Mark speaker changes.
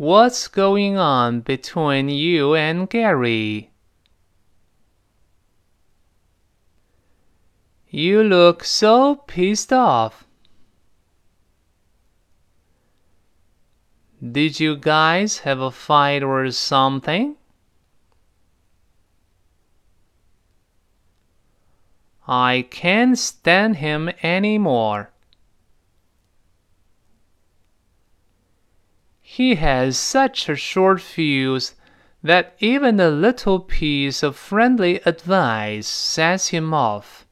Speaker 1: What's going on between you and Gary? You look so pissed off. Did you guys have a fight or something? I can't stand him anymore. He has such a short fuse that even a little piece of friendly advice sets him off.